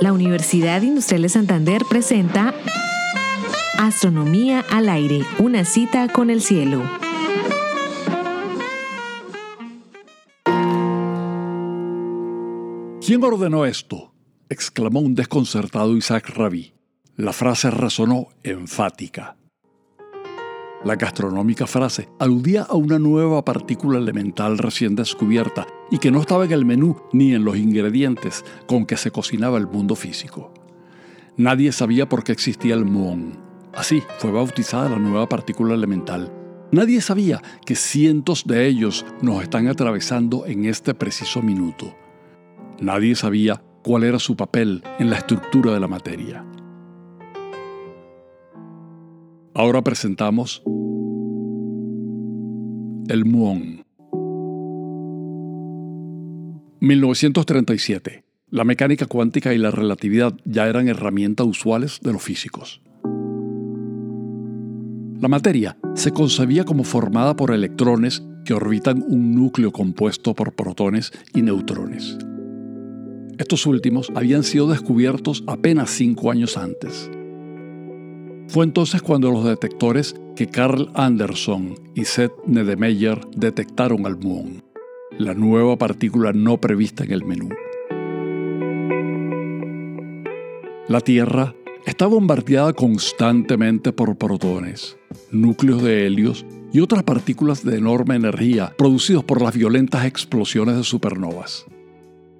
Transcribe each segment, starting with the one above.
La Universidad Industrial de Santander presenta Astronomía al aire, una cita con el cielo. ¿Quién ordenó esto? exclamó un desconcertado Isaac Rabí. La frase resonó enfática. La gastronómica frase aludía a una nueva partícula elemental recién descubierta y que no estaba en el menú ni en los ingredientes con que se cocinaba el mundo físico. Nadie sabía por qué existía el muón. Así fue bautizada la nueva partícula elemental. Nadie sabía que cientos de ellos nos están atravesando en este preciso minuto. Nadie sabía cuál era su papel en la estructura de la materia. Ahora presentamos el muón. 1937. La mecánica cuántica y la relatividad ya eran herramientas usuales de los físicos. La materia se concebía como formada por electrones que orbitan un núcleo compuesto por protones y neutrones. Estos últimos habían sido descubiertos apenas cinco años antes. Fue entonces cuando los detectores que Carl Anderson y Seth Nedemeyer detectaron al muón, la nueva partícula no prevista en el menú. La Tierra está bombardeada constantemente por protones, núcleos de helios y otras partículas de enorme energía producidos por las violentas explosiones de supernovas.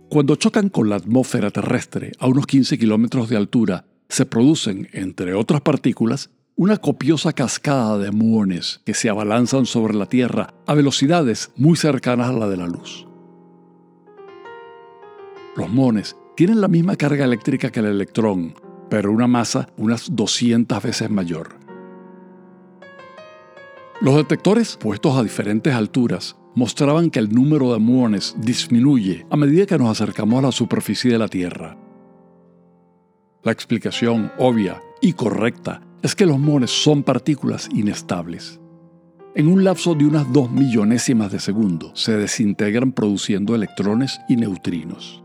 Cuando chocan con la atmósfera terrestre a unos 15 kilómetros de altura, se producen, entre otras partículas, una copiosa cascada de muones que se abalanzan sobre la Tierra a velocidades muy cercanas a la de la luz. Los muones tienen la misma carga eléctrica que el electrón, pero una masa unas 200 veces mayor. Los detectores puestos a diferentes alturas mostraban que el número de muones disminuye a medida que nos acercamos a la superficie de la Tierra. La explicación obvia y correcta es que los muones son partículas inestables. En un lapso de unas dos millonésimas de segundo se desintegran produciendo electrones y neutrinos.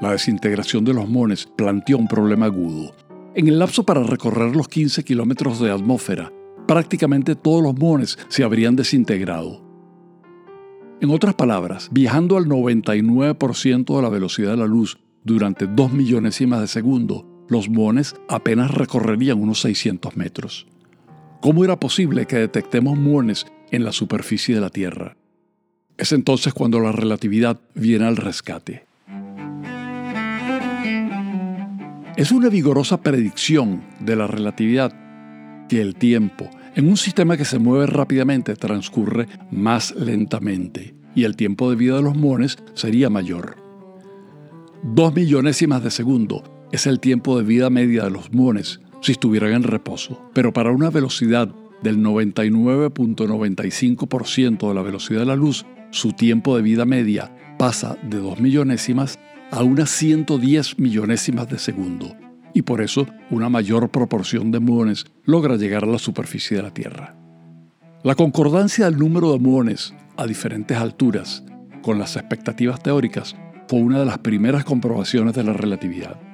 La desintegración de los muones planteó un problema agudo. En el lapso para recorrer los 15 kilómetros de atmósfera, prácticamente todos los muones se habrían desintegrado. En otras palabras, viajando al 99% de la velocidad de la luz durante dos millonésimas de segundo, los muones apenas recorrerían unos 600 metros. ¿Cómo era posible que detectemos muones en la superficie de la Tierra? Es entonces cuando la relatividad viene al rescate. Es una vigorosa predicción de la relatividad que el tiempo, en un sistema que se mueve rápidamente, transcurre más lentamente y el tiempo de vida de los muones sería mayor. Dos millonésimas de segundo es el tiempo de vida media de los muones si estuvieran en reposo, pero para una velocidad del 99.95% de la velocidad de la luz, su tiempo de vida media pasa de 2 millonésimas a unas 110 millonésimas de segundo, y por eso una mayor proporción de muones logra llegar a la superficie de la Tierra. La concordancia del número de muones a diferentes alturas con las expectativas teóricas fue una de las primeras comprobaciones de la relatividad.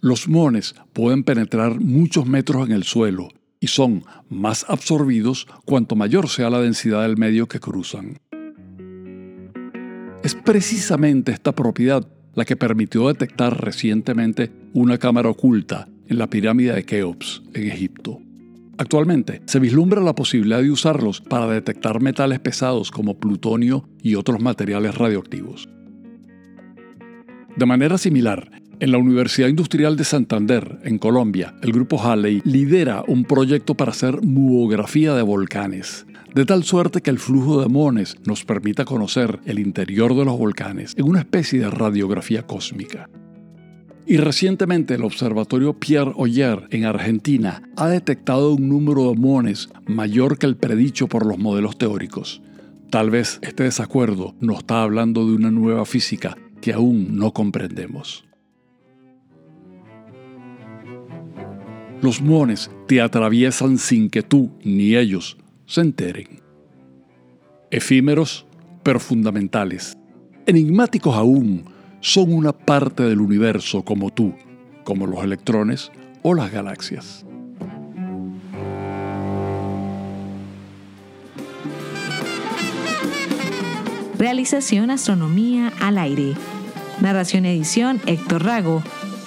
Los muones pueden penetrar muchos metros en el suelo y son más absorbidos cuanto mayor sea la densidad del medio que cruzan. Es precisamente esta propiedad la que permitió detectar recientemente una cámara oculta en la pirámide de Keops, en Egipto. Actualmente se vislumbra la posibilidad de usarlos para detectar metales pesados como plutonio y otros materiales radioactivos. De manera similar, en la Universidad Industrial de Santander, en Colombia, el grupo Halley lidera un proyecto para hacer muografía de volcanes, de tal suerte que el flujo de muones nos permita conocer el interior de los volcanes en una especie de radiografía cósmica. Y recientemente el Observatorio Pierre Oyer en Argentina ha detectado un número de muones mayor que el predicho por los modelos teóricos. Tal vez este desacuerdo nos está hablando de una nueva física que aún no comprendemos. Los muones te atraviesan sin que tú ni ellos se enteren. efímeros pero fundamentales. Enigmáticos aún, son una parte del universo como tú, como los electrones o las galaxias. Realización Astronomía al aire. Narración edición Héctor Rago.